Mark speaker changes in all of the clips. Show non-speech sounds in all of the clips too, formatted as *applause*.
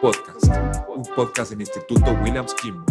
Speaker 1: Podcast, un podcast del Instituto Williams Kimball.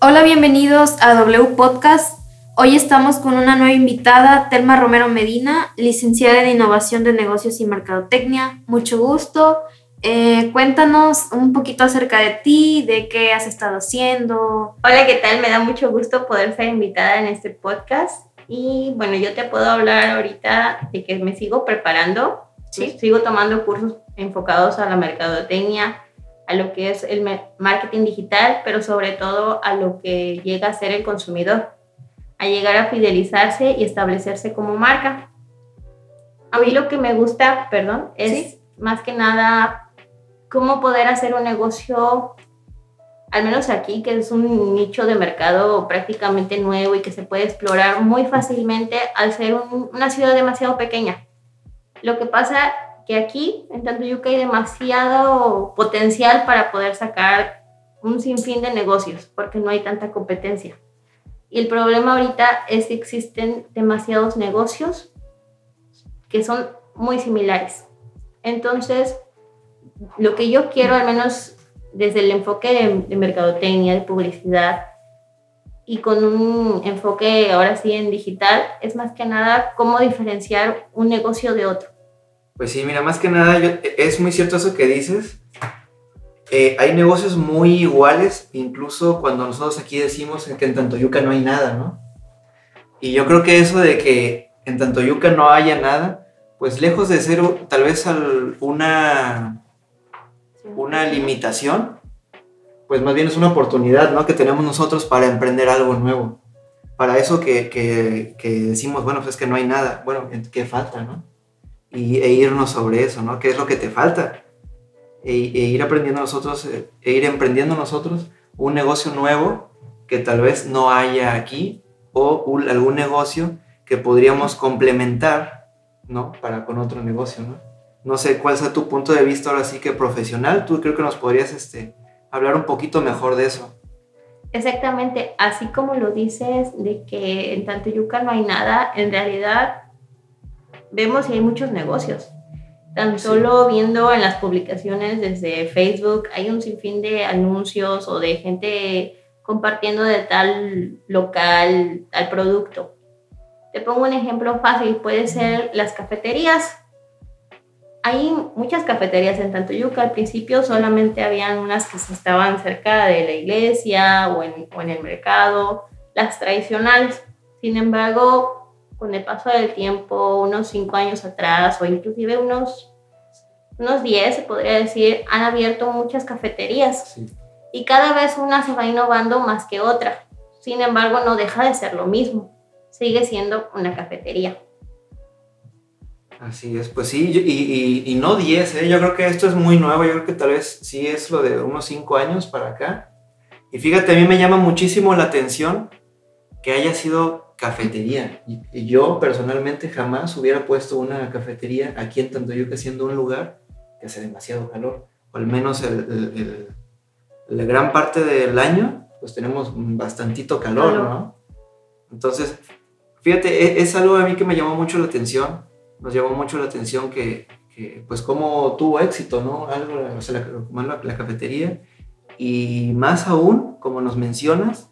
Speaker 2: Hola, bienvenidos a W Podcast. Hoy estamos con una nueva invitada, Telma Romero Medina, licenciada en Innovación de Negocios y Mercadotecnia. Mucho gusto. Eh, cuéntanos un poquito acerca de ti, de qué has estado haciendo.
Speaker 3: Hola, ¿qué tal? Me da mucho gusto poder ser invitada en este podcast. Y bueno, yo te puedo hablar ahorita de que me sigo preparando. ¿Sí? Sigo tomando cursos enfocados a la mercadotecnia, a lo que es el marketing digital, pero sobre todo a lo que llega a ser el consumidor, a llegar a fidelizarse y establecerse como marca. A mí lo que me gusta, perdón, es más que nada cómo poder hacer un negocio, al menos aquí, que es un nicho de mercado prácticamente nuevo y que se puede explorar muy fácilmente al ser una ciudad demasiado pequeña. Lo que pasa que aquí en Tantuyuca hay demasiado potencial para poder sacar un sinfín de negocios porque no hay tanta competencia. Y el problema ahorita es que existen demasiados negocios que son muy similares. Entonces, lo que yo quiero, al menos desde el enfoque de, de mercadotecnia, de publicidad, y con un enfoque ahora sí en digital, es más que nada cómo diferenciar un negocio de otro.
Speaker 4: Pues sí, mira, más que nada es muy cierto eso que dices. Eh, hay negocios muy iguales, incluso cuando nosotros aquí decimos que en Tantoyuca no hay nada, ¿no? Y yo creo que eso de que en Tantoyuca no haya nada, pues lejos de ser tal vez una, una limitación, pues más bien es una oportunidad, ¿no? Que tenemos nosotros para emprender algo nuevo. Para eso que, que, que decimos, bueno, pues es que no hay nada. Bueno, ¿qué falta, no? Y, e irnos sobre eso, ¿no? ¿Qué es lo que te falta? E, e, ir aprendiendo nosotros, eh, e ir emprendiendo nosotros un negocio nuevo que tal vez no haya aquí o algún negocio que podríamos complementar, ¿no? Para con otro negocio, ¿no? No sé cuál sea tu punto de vista ahora sí que profesional. Tú creo que nos podrías este, hablar un poquito mejor de eso.
Speaker 3: Exactamente, así como lo dices de que en Tantuyuca no hay nada, en realidad vemos que hay muchos negocios. Tan solo viendo en las publicaciones desde Facebook, hay un sinfín de anuncios o de gente compartiendo de tal local, tal producto. Te pongo un ejemplo fácil, puede ser las cafeterías. Hay muchas cafeterías en Tantoyuca. Al principio solamente habían unas que estaban cerca de la iglesia o en, o en el mercado, las tradicionales. Sin embargo, con el paso del tiempo, unos cinco años atrás o inclusive unos, unos diez, se podría decir, han abierto muchas cafeterías y cada vez una se va innovando más que otra. Sin embargo, no deja de ser lo mismo, sigue siendo una cafetería.
Speaker 4: Así es, pues sí, y, y, no 10, ¿eh? yo creo que esto es muy nuevo, yo creo que tal vez sí es lo de unos 5 años para acá. Y fíjate, a mí me llama muchísimo la atención que haya sido cafetería. Y, yo personalmente jamás hubiera puesto una cafetería aquí en Tantoyuca siendo un lugar que hace demasiado calor. O al menos el, la gran parte del año, pues tenemos bastantito calor, ¿no? Entonces, fíjate, e, es, algo a mí que me llamó mucho la atención. Nos llamó mucho la atención que, pues, como tuvo éxito, ¿no? Algo, o sea, la, la cafetería. Y más aún, como nos mencionas,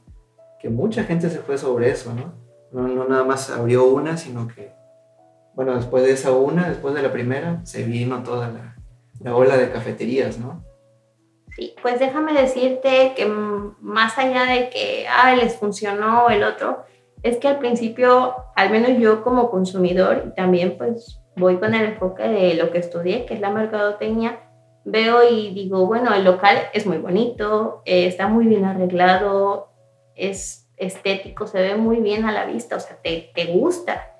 Speaker 4: que mucha gente se fue sobre eso, ¿no? No, nada más abrió una, sino que, bueno, después de esa una, después de la primera, se vino toda la, la ola de cafeterías, ¿no?
Speaker 3: Sí, pues déjame decirte que más allá de que, ah, les funcionó el otro, es que al principio, al menos yo como consumidor, y también pues voy con el enfoque de lo que estudié, que es la mercadotecnia, veo y digo, bueno, el local es muy bonito, eh, está muy bien arreglado, es estético, se ve muy bien a la vista, o sea, te, te gusta.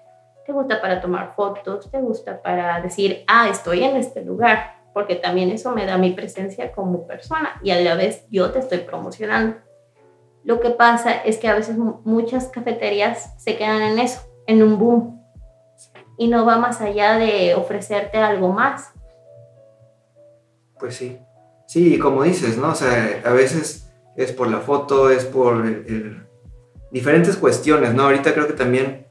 Speaker 3: Te gusta para tomar fotos, te gusta para decir, ah, estoy en este lugar, porque también eso me da mi presencia como persona y a la vez yo te estoy promocionando. Lo que pasa es que a veces muchas cafeterías se quedan en eso, en un boom, y no va más allá de ofrecerte algo más.
Speaker 4: Pues sí, sí, como dices, ¿no? O sea, a veces es por la foto, es por el diferentes cuestiones, ¿no? Ahorita creo que también,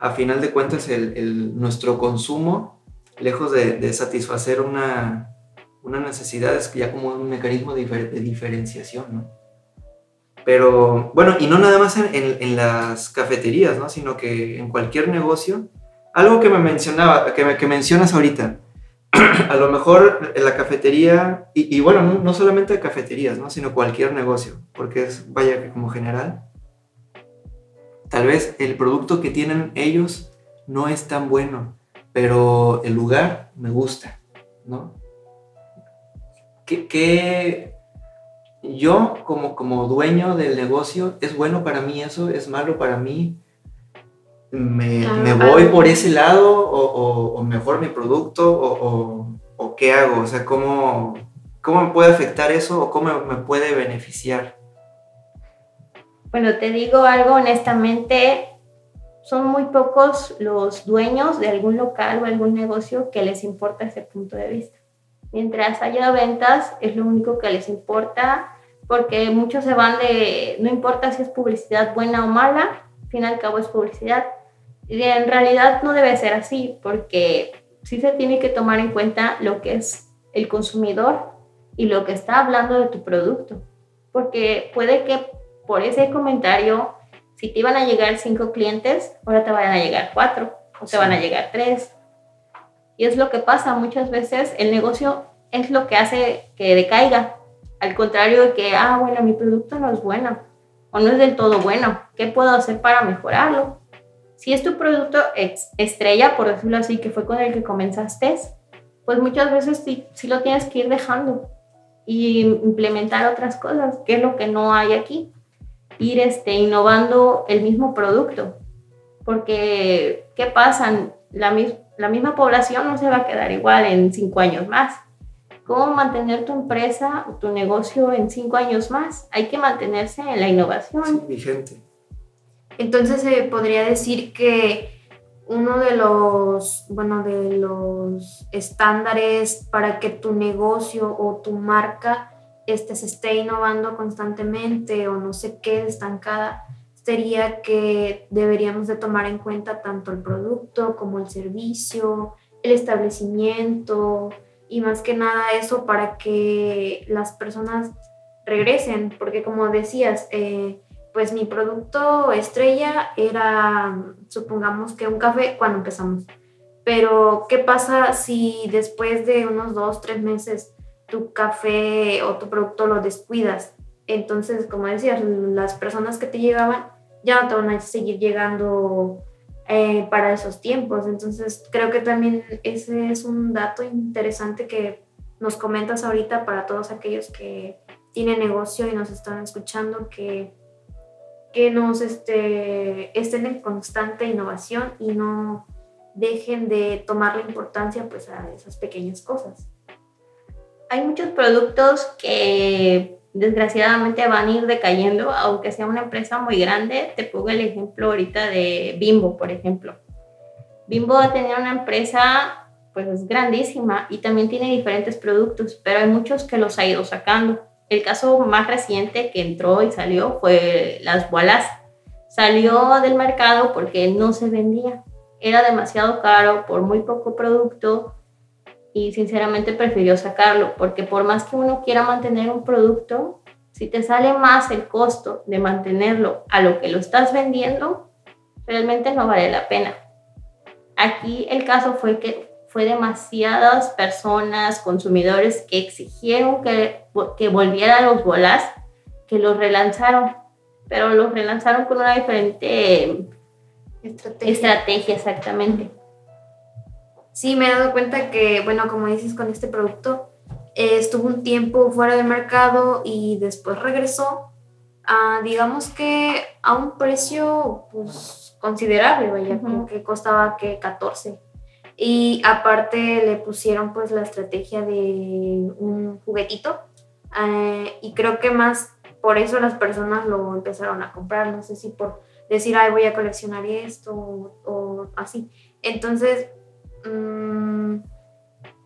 Speaker 4: a final de cuentas, el, nuestro consumo, lejos de, satisfacer una, una necesidad, es ya como un mecanismo de, difer- de diferenciación, ¿no? Pero bueno, y no nada más en, en- en las cafeterías, ¿no? Sino que en cualquier negocio. Algo que me mencionaba, que, me- que mencionas ahorita, *clears throat* a lo mejor en la cafetería, y, y bueno, no, no solamente cafeterías, ¿no? Sino cualquier negocio, porque es, vaya que como general, tal vez el producto que tienen ellos no es tan bueno, pero el lugar me gusta, ¿no? ¿Qué, qué- yo como, como dueño del negocio, es bueno para mí eso, es malo para mí? ¿Me,
Speaker 2: Claro,
Speaker 4: me voy
Speaker 2: algo-
Speaker 4: por ese lado o, o- o mejor mi producto o, o- o qué hago? O sea, ¿cómo, ¿cómo me puede afectar eso o cómo me puede beneficiar?
Speaker 3: Bueno, te digo algo honestamente, son muy pocos los dueños de algún local o algún negocio que les importa ese punto de vista. Mientras haya ventas, es lo único que les importa, porque muchos se van de, no importa si es publicidad buena o mala, al fin y al cabo es publicidad. Y en realidad no debe ser así, porque sí se tiene que tomar en cuenta lo que es el consumidor y lo que está hablando de tu producto. Porque puede que por ese comentario, si te iban a llegar cinco clientes, ahora te van a llegar cuatro o te van a llegar tres. Y es lo que pasa muchas veces, el negocio es lo que hace que decaiga. Al contrario de que, ah, bueno, mi producto no es bueno o no es del todo bueno. ¿Qué puedo hacer para mejorarlo? Si es tu producto estrella, por decirlo así, que fue con el que comenzaste, pues muchas veces sí, sí lo tienes que ir dejando y implementar otras cosas, que es lo que no hay aquí. Ir este, innovando el mismo producto. Porque, ¿qué pasa? La, mis- la misma población no se va a quedar igual en cinco años más. ¿Cómo mantener tu empresa o tu negocio en cinco años más? Hay que mantenerse en la innovación.
Speaker 4: Sí, vigente.
Speaker 2: Entonces se podría decir que uno de los, bueno, de los estándares para que tu negocio o tu marca este, se esté innovando constantemente o no se quede estancada, sería que deberíamos de tomar en cuenta tanto el producto como el servicio, el establecimiento y más que nada eso para que las personas regresen, porque como decías, eh, pues mi producto estrella era, supongamos que un café cuando empezamos. Pero, ¿qué pasa si después de unos dos, tres meses tu café o tu producto lo descuidas? Entonces, como decías, las personas que te llegaban ya no te van a seguir llegando eh, para esos tiempos. Entonces, creo que también ese es un dato interesante que nos comentas ahorita para todos aquellos que tienen negocio y nos están escuchando, que que nos este, estén en constante innovación y no dejen de tomar la importancia pues a esas pequeñas cosas.
Speaker 3: Hay muchos productos que desgraciadamente van a ir decayendo, aunque sea una empresa muy grande. Te pongo el ejemplo ahorita de Bimbo, por ejemplo. Bimbo va a tener una empresa pues grandísima y también tiene diferentes productos, pero hay muchos que los ha ido sacando. El caso más reciente que entró y salió fue las bolas. Salió del mercado porque no se vendía. Era demasiado caro por muy poco producto y sinceramente prefirió sacarlo porque por más que uno quiera mantener un producto, si te sale más el costo de mantenerlo a lo que lo estás vendiendo, realmente no vale la pena. Aquí el caso fue que fue demasiadas personas, consumidores que exigieron que, que volvieran los bolas, que los relanzaron, pero los relanzaron con una diferente
Speaker 2: Estrategia.
Speaker 3: estrategia exactamente.
Speaker 2: Sí, me he dado cuenta que, bueno, como dices con este producto, eh, estuvo un tiempo fuera del mercado y después regresó a, digamos que a un precio pues considerable, vaya,
Speaker 3: Ujú.
Speaker 2: como que costaba que 14. Y aparte le pusieron pues la estrategia de un juguetito eh, y creo que más por eso las personas lo empezaron a comprar, no sé si por decir, ay, voy a coleccionar esto o, o así. Entonces,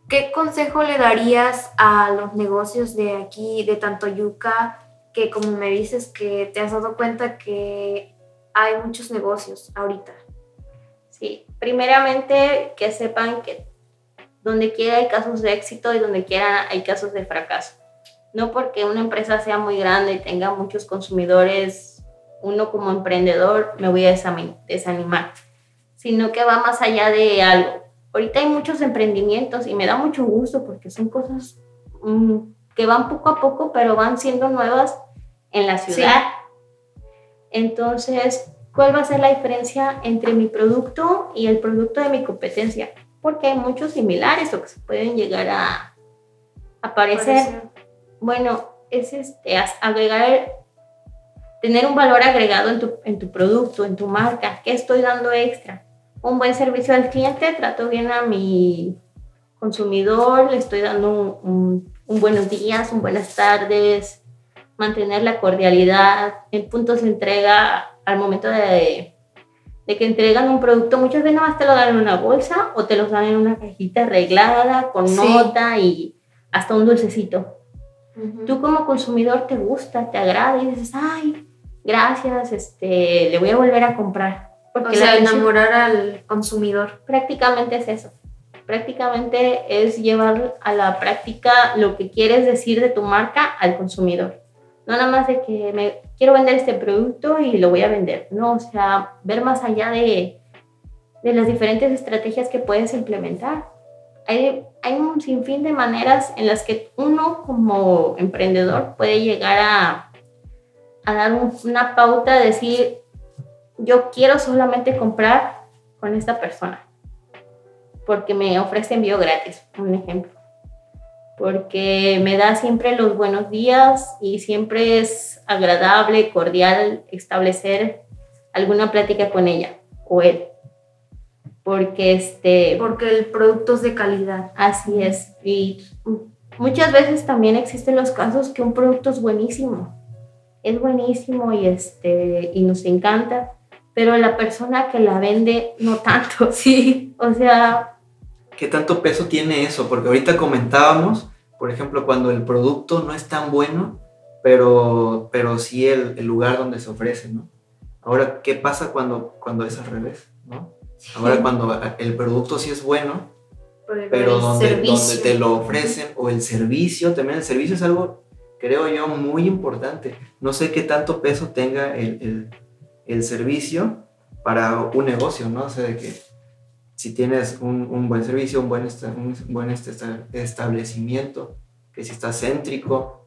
Speaker 2: ¿qué consejo le darías a los negocios de aquí, de tanto Yuca, que como me dices que te has dado cuenta que hay muchos negocios ahorita?
Speaker 3: Sí, primeramente que sepan que donde quiera hay casos de éxito y donde quiera hay casos de fracaso. No porque una empresa sea muy grande y tenga muchos consumidores, uno como emprendedor me voy a desanimar, sino que va más allá de algo. Ahorita hay muchos emprendimientos y me da mucho gusto porque son cosas mm, que van poco a poco, pero van siendo nuevas en la ciudad. Entonces, ¿cuál va a ser la diferencia entre mi producto y el producto de mi competencia? Porque hay muchos similares o que se pueden llegar a aparecer. Bueno, es este, agregar, tener un valor agregado en tu, en tu producto, en tu marca. ¿Qué estoy dando extra? Un buen servicio al cliente, trato bien a mi consumidor, le estoy dando un, un buenos días, un buenas tardes, mantener la cordialidad, en puntos de entrega al momento de, de que entregan un producto, muchas veces nada más te lo dan en una bolsa o te lo dan en una cajita arreglada, con nota y hasta un dulcecito. Tú como consumidor te gusta, te agrada y dices, ay, gracias, este, le voy a volver a comprar.
Speaker 2: Porque o sea, enamorar al consumidor.
Speaker 3: Prácticamente es eso. Prácticamente es llevar a la práctica lo que quieres decir de tu marca al consumidor. No nada más de que me quiero vender este producto y lo voy a vender. No, o sea, ver más allá de, de las diferentes estrategias que puedes implementar. Hay, hay un sinfín de maneras en las que uno como emprendedor puede llegar a, a dar una pauta, de decir, yo quiero solamente comprar con esta persona, porque me ofrece envío gratis, un ejemplo porque me da siempre los buenos días y siempre es agradable, cordial establecer alguna plática con ella o él. Porque este...
Speaker 2: Porque el producto es de calidad.
Speaker 3: Así es. Y muchas veces también existen los casos que un producto es buenísimo. Es buenísimo y, este, y nos encanta, pero la persona que la vende no tanto. *laughs* Sí. O sea,
Speaker 4: ¿Qué tanto peso tiene eso? Porque ahorita comentábamos, por ejemplo, cuando el producto no es tan bueno, pero, pero sí el, el lugar donde se ofrece, ¿no? Ahora, ¿qué pasa cuando, cuando es al revés, ¿no? Ahora, cuando el producto sí es bueno, pero donde, donde te lo ofrecen, o el servicio, también el servicio es algo, creo yo, muy importante. No sé qué tanto peso tenga el, el, el servicio para un negocio, ¿no? O sea, de que si tienes un, un buen servicio, un buen, un buen este, establecimiento, que si está céntrico,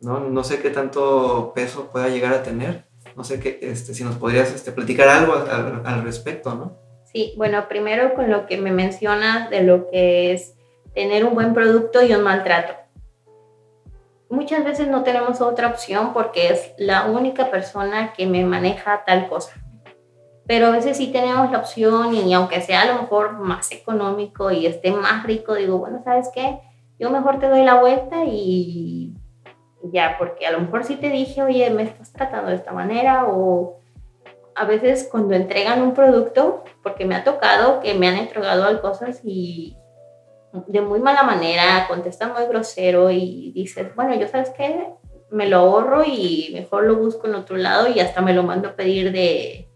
Speaker 4: ¿no? no sé qué tanto peso pueda llegar a tener. No sé qué, este, si nos podrías este, platicar algo al, al respecto, ¿no?
Speaker 3: Sí, bueno, primero con lo que me mencionas de lo que es tener un buen producto y un maltrato. Muchas veces no tenemos otra opción porque es la única persona que me maneja tal cosa pero a veces sí tenemos la opción y aunque sea a lo mejor más económico y esté más rico, digo, bueno, ¿sabes qué? Yo mejor te doy la vuelta y ya, porque a lo mejor sí te dije, oye, me estás tratando de esta manera o a veces cuando entregan un producto, porque me ha tocado que me han entregado cosas y de muy mala manera, contestan muy grosero y dices, bueno, yo sabes qué, me lo ahorro y mejor lo busco en otro lado y hasta me lo mando a pedir de,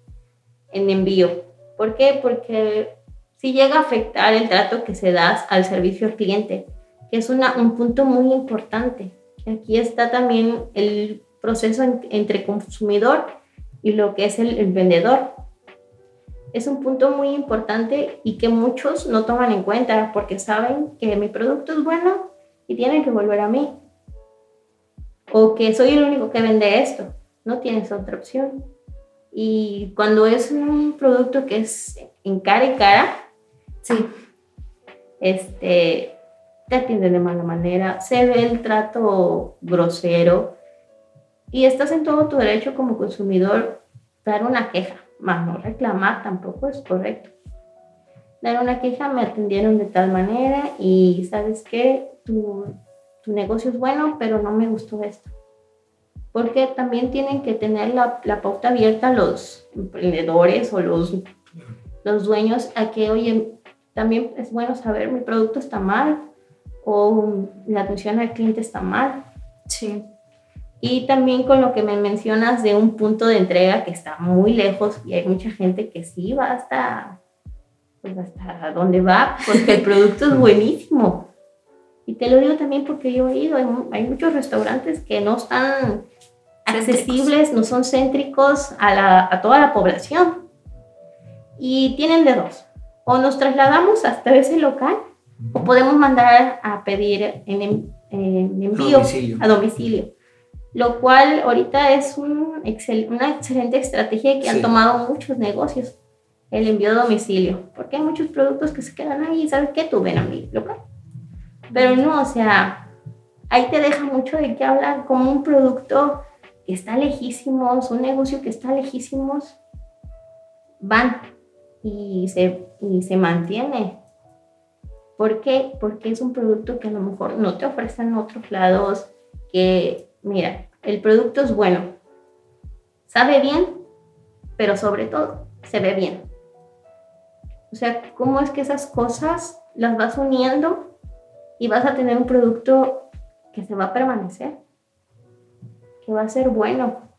Speaker 3: en envío. ¿Por qué? Porque si llega a afectar el trato que se da al servicio al cliente, que es una, un punto muy importante. Aquí está también el proceso entre consumidor y lo que es el, el vendedor. Es un punto muy importante y que muchos no toman en cuenta porque saben que mi producto es bueno y tienen que volver a mí. O que soy el único que vende esto. No tienes otra opción. Y cuando es un producto que es en cara y cara, sí, este, te atienden de mala manera, se ve el trato grosero y estás en todo tu derecho como consumidor dar una queja, más no reclamar tampoco es correcto. Dar una queja, me atendieron de tal manera y sabes que tu, tu negocio es bueno, pero no me gustó esto porque también tienen que tener la, la pauta abierta los emprendedores o los, los dueños a que, oye, también es bueno saber mi producto está mal o la atención al cliente está mal.
Speaker 2: Sí.
Speaker 3: Y también con lo que me mencionas de un punto de entrega que está muy lejos y hay mucha gente que sí va hasta, pues hasta dónde va, porque el producto es *laughs* buenísimo. Y te lo digo también porque yo he ido, hay, hay muchos restaurantes que no están accesibles, no son céntricos a, la- a toda la población. Y tienen de dos. O nos trasladamos hasta ese local o podemos mandar a pedir en, en- en envío
Speaker 4: Domicilio.
Speaker 3: a domicilio. Lo cual ahorita es un excel- una excelente estrategia que
Speaker 4: Sí.
Speaker 3: han tomado muchos negocios, el envío a domicilio. Porque hay muchos productos que se quedan ahí, ¿sabes qué? Tú ven a mi local. Pero no, o sea, ahí te deja mucho de qué hablar, como un producto que está lejísimos, un negocio que está lejísimos, van y se, y se mantiene. ¿Por qué? Porque es un producto que a lo mejor no te ofrecen en otros lados, que, mira, el producto es bueno, sabe bien, pero sobre todo se ve bien. O sea, ¿cómo es que esas cosas las vas uniendo y vas a tener un producto que se va a permanecer? Que va a ser bueno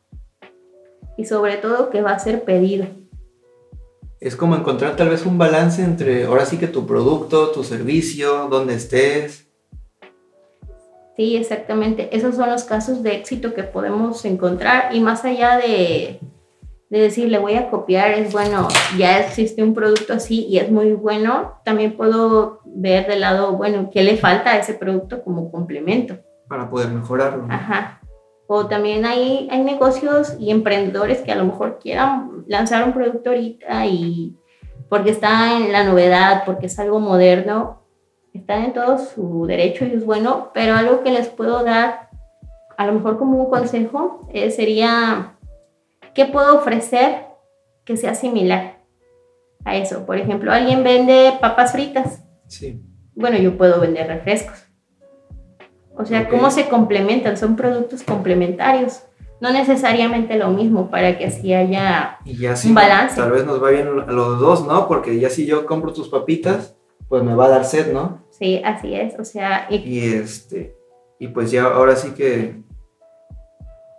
Speaker 3: y sobre todo que va a ser pedido.
Speaker 4: Es como encontrar tal vez un balance entre ahora sí que tu producto, tu servicio, donde estés.
Speaker 3: Sí, exactamente. Esos son los casos de éxito que podemos encontrar y más allá de, de decir le voy a copiar, es bueno, ya existe un producto así y es muy bueno, también puedo ver del lado, bueno, qué le falta a ese producto como complemento.
Speaker 4: para poder mejorarlo. ¿no?
Speaker 3: Ajá. O también hay, hay negocios y emprendedores que a lo mejor quieran lanzar un producto ahorita y porque está en la novedad, porque es algo moderno, están en todo su derecho y es bueno, pero algo que les puedo dar, a lo mejor como un consejo, eh, sería, ¿qué puedo ofrecer que sea similar a eso? Por ejemplo, alguien vende papas fritas,
Speaker 4: Sí.
Speaker 3: bueno, yo puedo vender refrescos. O sea, cómo se complementan, son productos complementarios. No necesariamente lo mismo para que así haya...
Speaker 4: Y ya sí.
Speaker 3: Un balance.
Speaker 4: Tal vez nos va bien a los dos, ¿no? Porque ya si yo compro tus papitas, pues me va a dar sed, ¿no?
Speaker 3: Sí, así es. O sea, y
Speaker 4: Y este. Y pues ya ahora sí que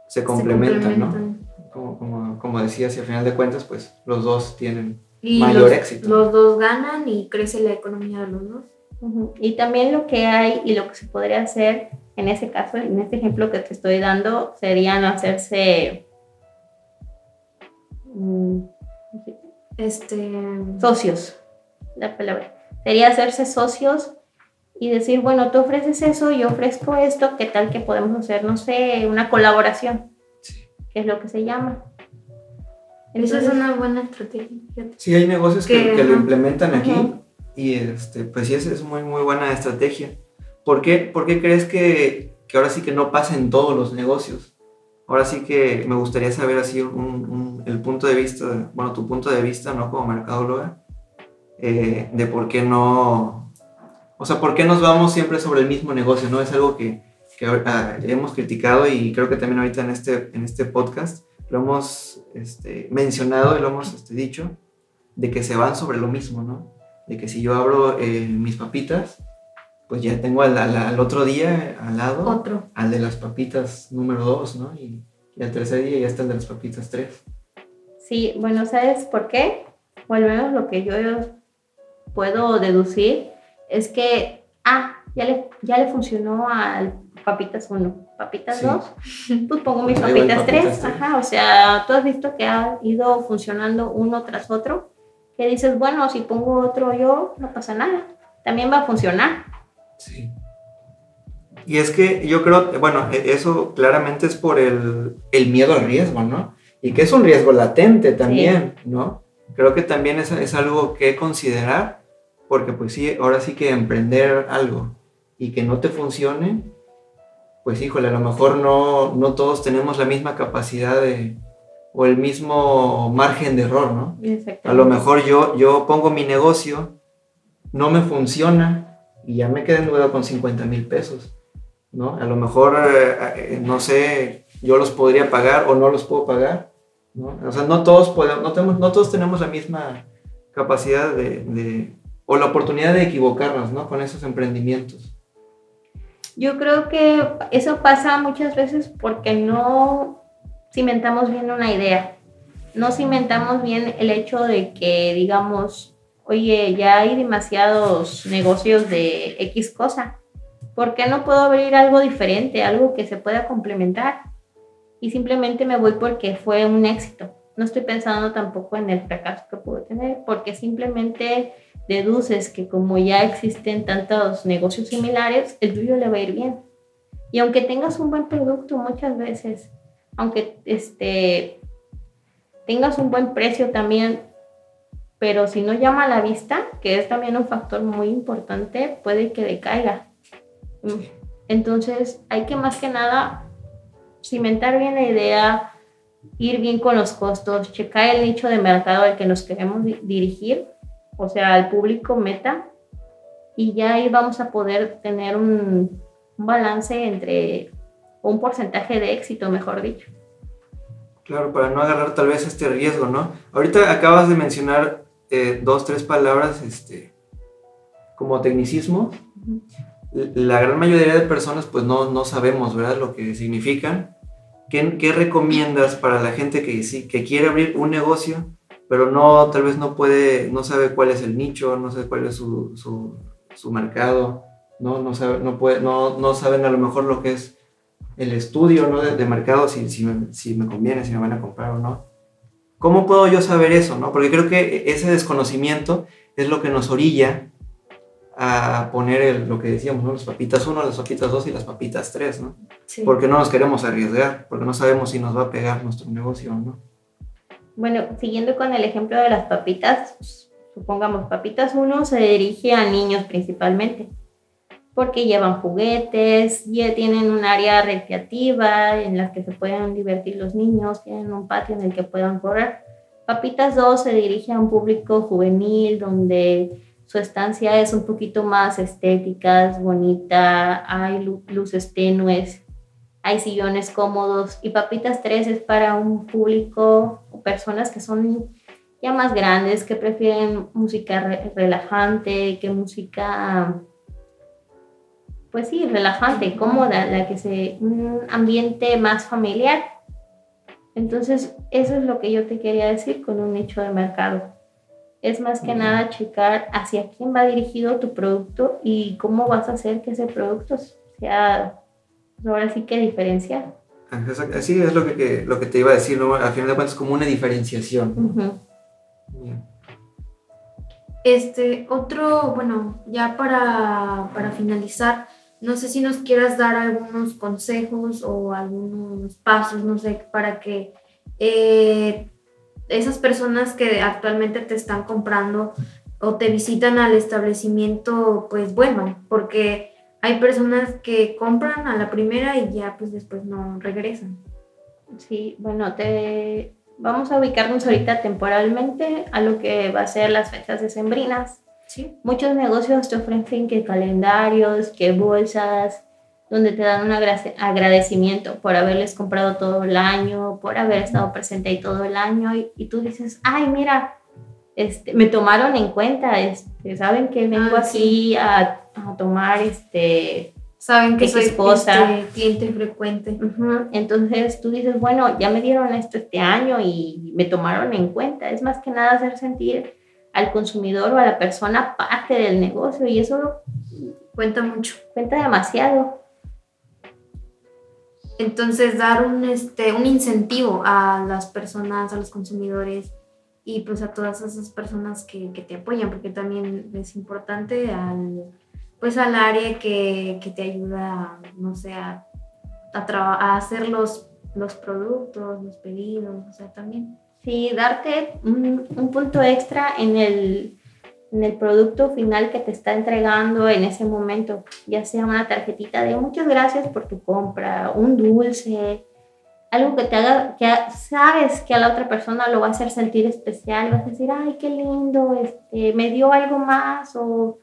Speaker 4: se complementan, ¿no? Como, como, como decías, y al final de cuentas, pues los dos tienen
Speaker 2: Y
Speaker 4: mayor
Speaker 2: los,
Speaker 4: éxito.
Speaker 2: los dos ganan y crece la economía de los dos.
Speaker 3: Y también lo que hay y lo que se podría hacer en ese caso, en este ejemplo que te estoy dando, serían hacerse mm,
Speaker 2: Este.
Speaker 3: socios. La palabra. Sería hacerse socios y decir, bueno, tú ofreces eso, yo ofrezco esto, ¿qué tal que podemos hacer, no sé, una colaboración?
Speaker 4: Sí.
Speaker 3: Que es lo que se llama.
Speaker 2: Esa es
Speaker 3: Entonces,
Speaker 2: una buena estrategia.
Speaker 4: Sí, hay negocios que,
Speaker 2: Que,
Speaker 4: que lo implementan aquí y este, pues sí, esa es muy, muy buena estrategia. ¿Por qué, por qué crees que, que ahora sí que no pasa en todos los negocios? Ahora sí que me gustaría saber así un, un- el punto de vista, bueno, tu punto de vista, ¿no? Como mercadóloga, eh, de por qué no, o sea, por qué nos vamos siempre sobre el mismo negocio, ¿no? Es algo que, que ah, hemos criticado y creo que también ahorita en este, en este podcast lo hemos este, mencionado y lo hemos este, dicho, de que se van sobre lo mismo, ¿no? De que si yo abro eh, mis papitas, pues ya tengo al, al- al otro día al lado
Speaker 2: Otro.
Speaker 4: al de las papitas número 2, ¿no? Y, y al tercer día ya está el de las papitas 3.
Speaker 3: Sí, bueno, ¿sabes por qué? O al menos lo que yo puedo deducir es que, ah, ya le, ya le funcionó al papitas 1, papitas
Speaker 4: Sí.
Speaker 3: 2, pues pongo mis papitas 3.
Speaker 4: papitas tres.
Speaker 3: Ajá, o sea, tú has visto que ha ido funcionando uno tras otro, que dices, bueno, si pongo otro yo, no pasa nada, también va a funcionar.
Speaker 4: Sí. Y es que yo creo, bueno, e- eso claramente es por el, el miedo al riesgo, ¿no? Y que es un riesgo latente también, ¿no? Creo que también es, es algo que considerar, porque pues sí, ahora sí que emprender algo y que no te funcione, pues híjole, a lo mejor no, no todos tenemos la misma capacidad de, o el mismo margen de error, ¿no? A lo mejor yo, yo pongo mi negocio, no me funciona y ya me quedé en deuda con 50 mil pesos, ¿no? A lo mejor, eh, no sé, yo los podría pagar o no los puedo pagar, ¿no? O sea, no todos, podemos, no, tenemos, no todos tenemos la misma capacidad de, de- o la oportunidad de equivocarnos, ¿no? Con esos emprendimientos.
Speaker 3: Yo creo que eso pasa muchas veces porque no cimentamos bien una idea. No cimentamos bien el hecho de que, digamos, oye, ya hay demasiados negocios de X cosa. ¿Por qué no puedo abrir algo diferente, algo que se pueda complementar? Y simplemente me voy porque fue un éxito. No estoy pensando tampoco en el fracaso que puedo tener, porque simplemente deduces que como ya existen tantos negocios similares, el tuyo le va a ir bien. Y aunque tengas un buen producto muchas veces, aunque este, tengas un buen precio también, pero si no llama a la vista, que es también un factor muy importante, puede que decaiga. Entonces hay que más que nada cimentar bien la idea, ir bien con los costos, checar el nicho de mercado al que nos queremos dirigir, o sea, al público meta, y ya ahí vamos a poder tener un, un balance entre un porcentaje de éxito, mejor dicho.
Speaker 4: Claro, para no agarrar tal vez este riesgo, ¿no? Ahorita acabas de mencionar eh, dos, tres palabras este, como tecnicismo. La gran mayoría de personas pues no, no sabemos, ¿verdad? Lo que significan. ¿Qué, ¿Qué, recomiendas para la gente que, sí, que quiere abrir un negocio, pero no, tal vez no puede, no sabe cuál es el nicho, no sabe cuál es su, su, su mercado, no, no, sabe, no, puede, no, no saben a lo mejor lo que es el estudio ¿no? de, de mercado, si, si, me, si me conviene, si me van a comprar o no. ¿Cómo puedo yo saber eso? ¿no? Porque creo que ese desconocimiento es lo que nos orilla a poner el, lo que decíamos, ¿no? las papitas 1, las papitas 2 y las papitas 3, ¿no?
Speaker 2: Sí.
Speaker 4: Porque no nos queremos arriesgar, porque no sabemos si nos va a pegar nuestro negocio o no.
Speaker 3: Bueno, siguiendo con el ejemplo de las papitas, supongamos papitas 1 se dirige a niños principalmente porque llevan juguetes, ya tienen un área recreativa en la que se pueden divertir los niños, tienen un patio en el que puedan correr. Papitas 2 se dirige a un público juvenil donde su estancia es un poquito más estética, bonita, hay luces tenues, hay sillones cómodos. Y Papitas 3 es para un público o personas que son ya más grandes, que prefieren música re relajante, que música pues sí, relajante, cómoda, la que se, un ambiente más familiar. Entonces, eso es lo que yo te quería decir con un nicho de mercado. Es más que nada checar hacia quién va dirigido tu producto y cómo vas a hacer que ese producto sea, ahora sí que diferenciar.
Speaker 4: Así es lo que, lo que te iba a decir, ¿no? Al final de cuentas, como una diferenciación.
Speaker 3: Uh -huh.
Speaker 4: Bien.
Speaker 2: Este, otro, bueno, ya para, para finalizar, no sé si nos quieras dar algunos consejos o algunos pasos, no sé, para que eh, esas personas que actualmente te están comprando o te visitan al establecimiento, pues bueno, porque hay personas que compran a la primera y ya pues después no regresan.
Speaker 3: Sí, bueno, te vamos a ubicarnos ahorita temporalmente a lo que va a ser las fechas decembrinas.
Speaker 2: Sí.
Speaker 3: Muchos negocios te ofrecen que calendarios, que bolsas, donde te dan un agradecimiento por haberles comprado todo el año, por haber estado presente ahí todo el año y, y tú dices, ay, mira, este, me tomaron en cuenta, este, saben que vengo
Speaker 2: Ah,
Speaker 3: aquí
Speaker 2: sí.
Speaker 3: a, a tomar este,
Speaker 2: Saben que soy
Speaker 3: cosa.
Speaker 2: este, cliente frecuente.
Speaker 3: Entonces tú dices, bueno, ya me dieron esto este año y me tomaron en cuenta. Es más que nada hacer sentir al consumidor o a la persona parte del negocio y eso
Speaker 2: Cuenta mucho.
Speaker 3: cuenta demasiado.
Speaker 2: Entonces, dar un, este, un incentivo a las personas, a los consumidores y pues a todas esas personas que, que te apoyan, porque también es importante al, pues al área que, que te ayuda, no sé, a, a, a hacer los, los productos, los pedidos, o sea, también.
Speaker 3: Sí, darte un, un punto extra en el, en el producto final que te está entregando en ese momento, ya sea una tarjetita de muchas gracias por tu compra, un dulce, algo que te haga, que sabes que a la otra persona lo va a hacer sentir especial, vas a decir, ay, qué lindo, este, me dio algo más o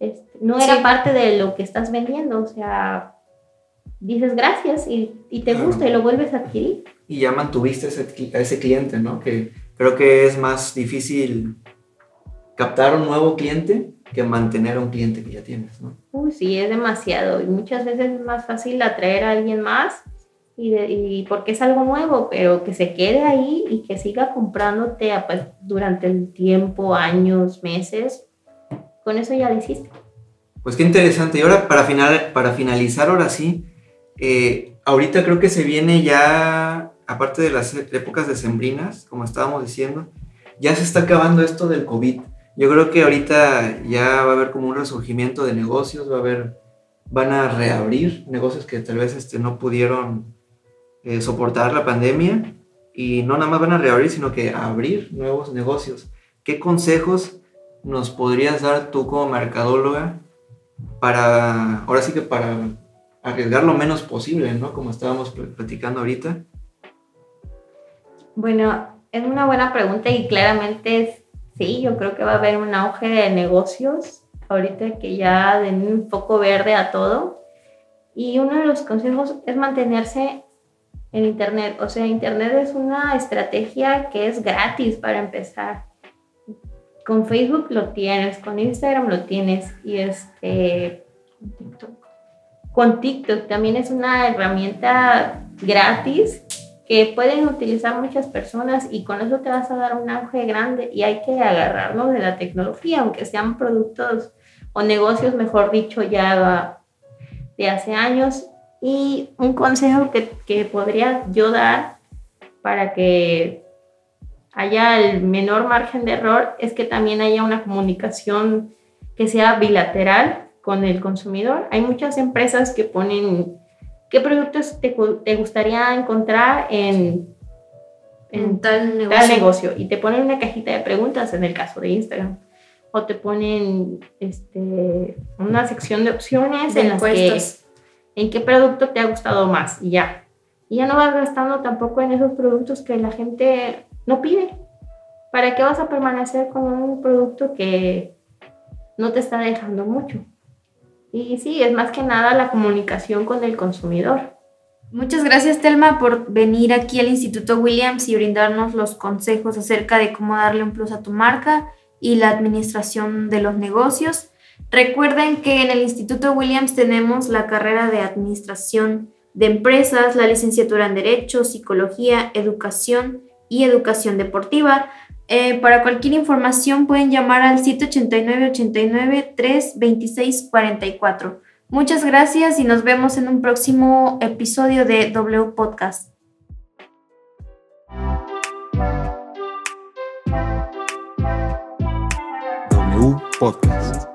Speaker 3: este, no era
Speaker 2: Sí.
Speaker 3: parte de lo que estás vendiendo, o sea, dices gracias y, y te
Speaker 4: Claro.
Speaker 3: gusta y lo vuelves a adquirir.
Speaker 4: Y ya mantuviste ese a ese cliente, ¿no? Que creo que es más difícil captar un nuevo cliente que mantener a un cliente que ya tienes, ¿no?
Speaker 3: Uy, sí, es demasiado. Y muchas veces es más fácil atraer a alguien más y, de- y porque es algo nuevo, pero que se quede ahí y que siga comprándote a, pues, durante el tiempo, años, meses. Con eso ya lo hiciste.
Speaker 4: Pues qué interesante. Y ahora para, final, para finalizar, ahora sí, eh, ahorita creo que se viene ya, aparte de las épocas decembrinas, como estábamos diciendo, ya se está acabando esto del COVID. Yo creo que ahorita ya va a haber como un resurgimiento de negocios, va a haber, van a reabrir negocios que tal vez este, no pudieron eh, soportar la pandemia y no nada más van a reabrir, sino que abrir nuevos negocios. ¿Qué consejos nos podrías dar tú como mercadóloga para, ahora sí que para arriesgar lo menos posible, ¿no? Como estábamos pl- platicando ahorita.
Speaker 3: Bueno, es una buena pregunta y claramente sí, yo creo que va a haber un auge de negocios ahorita que ya den un foco verde a todo. Y uno de los consejos es mantenerse en Internet. O sea, Internet es una estrategia que es gratis para empezar. Con Facebook lo tienes, con Instagram lo tienes y este con TikTok también es una herramienta gratis que pueden utilizar muchas personas y con eso te vas a dar un auge grande y hay que agarrarnos de la tecnología, aunque sean productos o negocios, mejor dicho, ya de hace años. Y un consejo que, que podría yo dar para que haya el menor margen de error es que también haya una comunicación que sea bilateral con el consumidor. Hay muchas empresas que ponen qué productos te, te gustaría encontrar en,
Speaker 2: En
Speaker 3: en
Speaker 2: tal negocio.
Speaker 3: tal negocio y te ponen una cajita de preguntas en el caso de Instagram o te ponen este, una sección de opciones
Speaker 2: De
Speaker 3: en las que en qué producto te ha gustado más y ya. Y ya no vas gastando tampoco en esos productos que la gente no pide. ¿Para qué vas a permanecer con un producto que no te está dejando mucho? Y sí, es más que nada la comunicación con el consumidor.
Speaker 2: Muchas gracias, Telma, por venir aquí al Instituto Williams y brindarnos los consejos acerca de cómo darle un plus a tu marca y la administración de los negocios. Recuerden que en el Instituto Williams tenemos la carrera de Administración de Empresas, la licenciatura en Derecho, Psicología, Educación y Educación Deportiva. Eh, para cualquier información pueden llamar al 789-89-326-44. Muchas gracias y nos vemos en un próximo episodio de W Podcast.
Speaker 1: W Podcast.